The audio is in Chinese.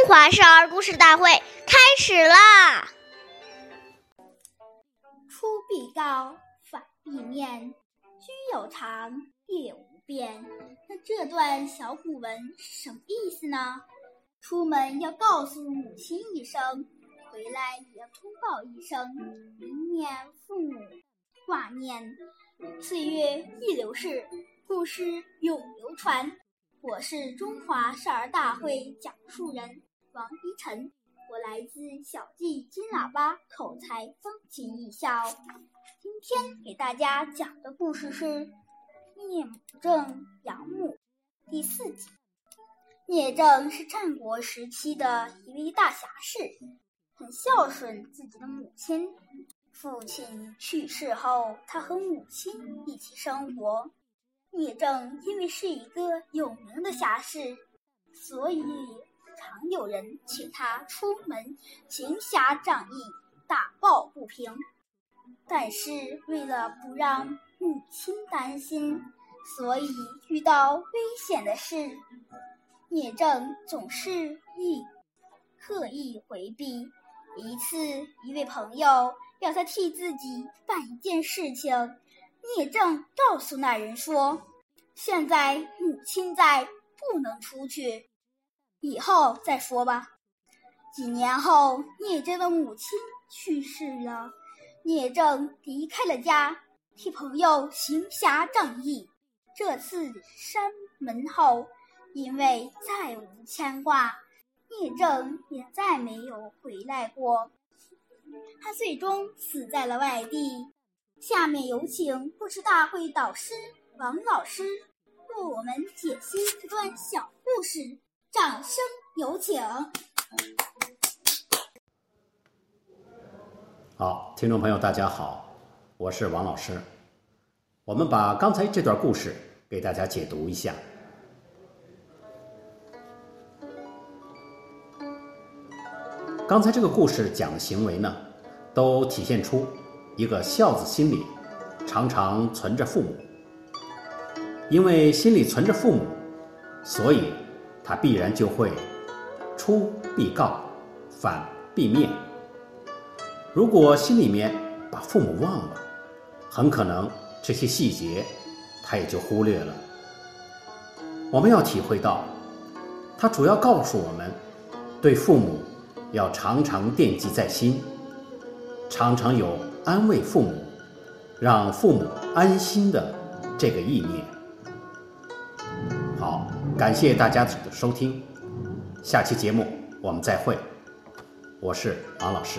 中华少儿故事大会开始啦！出必告，反必面，居有常，业无变。那这段小古文是什么意思呢？出门要告诉母亲一声，回来也要通报一声，以免父母挂念。岁月易流逝，故事永流传。我是中华少儿大会讲述人王一晨，我来自小季金喇叭口才风琴艺校。今天给大家讲的故事是《聂政养母》第四集。聂政是战国时期的一位大侠士，很孝顺自己的母亲。父亲去世后，他和母亲一起生活。聂政因为是一个有名的侠士，所以常有人请他出门行侠仗义、打抱不平。但是为了不让母亲担心，所以遇到危险的事，聂政总是意刻意回避。一次，一位朋友要他替自己办一件事情。聂政告诉那人说：“现在母亲在，不能出去，以后再说吧。”几年后，聂政的母亲去世了，聂政离开了家，替朋友行侠仗义。这次山门后，因为再无牵挂，聂政也再没有回来过。他最终死在了外地。下面有请故事大会导师王老师为我们解析这段小故事，掌声有请。好，听众朋友，大家好，我是王老师。我们把刚才这段故事给大家解读一下。刚才这个故事讲的行为呢，都体现出。一个孝子心里常常存着父母，因为心里存着父母，所以他必然就会出必告，反必面。如果心里面把父母忘了，很可能这些细节他也就忽略了。我们要体会到，他主要告诉我们，对父母要常常惦记在心，常常有。安慰父母，让父母安心的这个意念。好，感谢大家的收听，下期节目我们再会，我是王老师。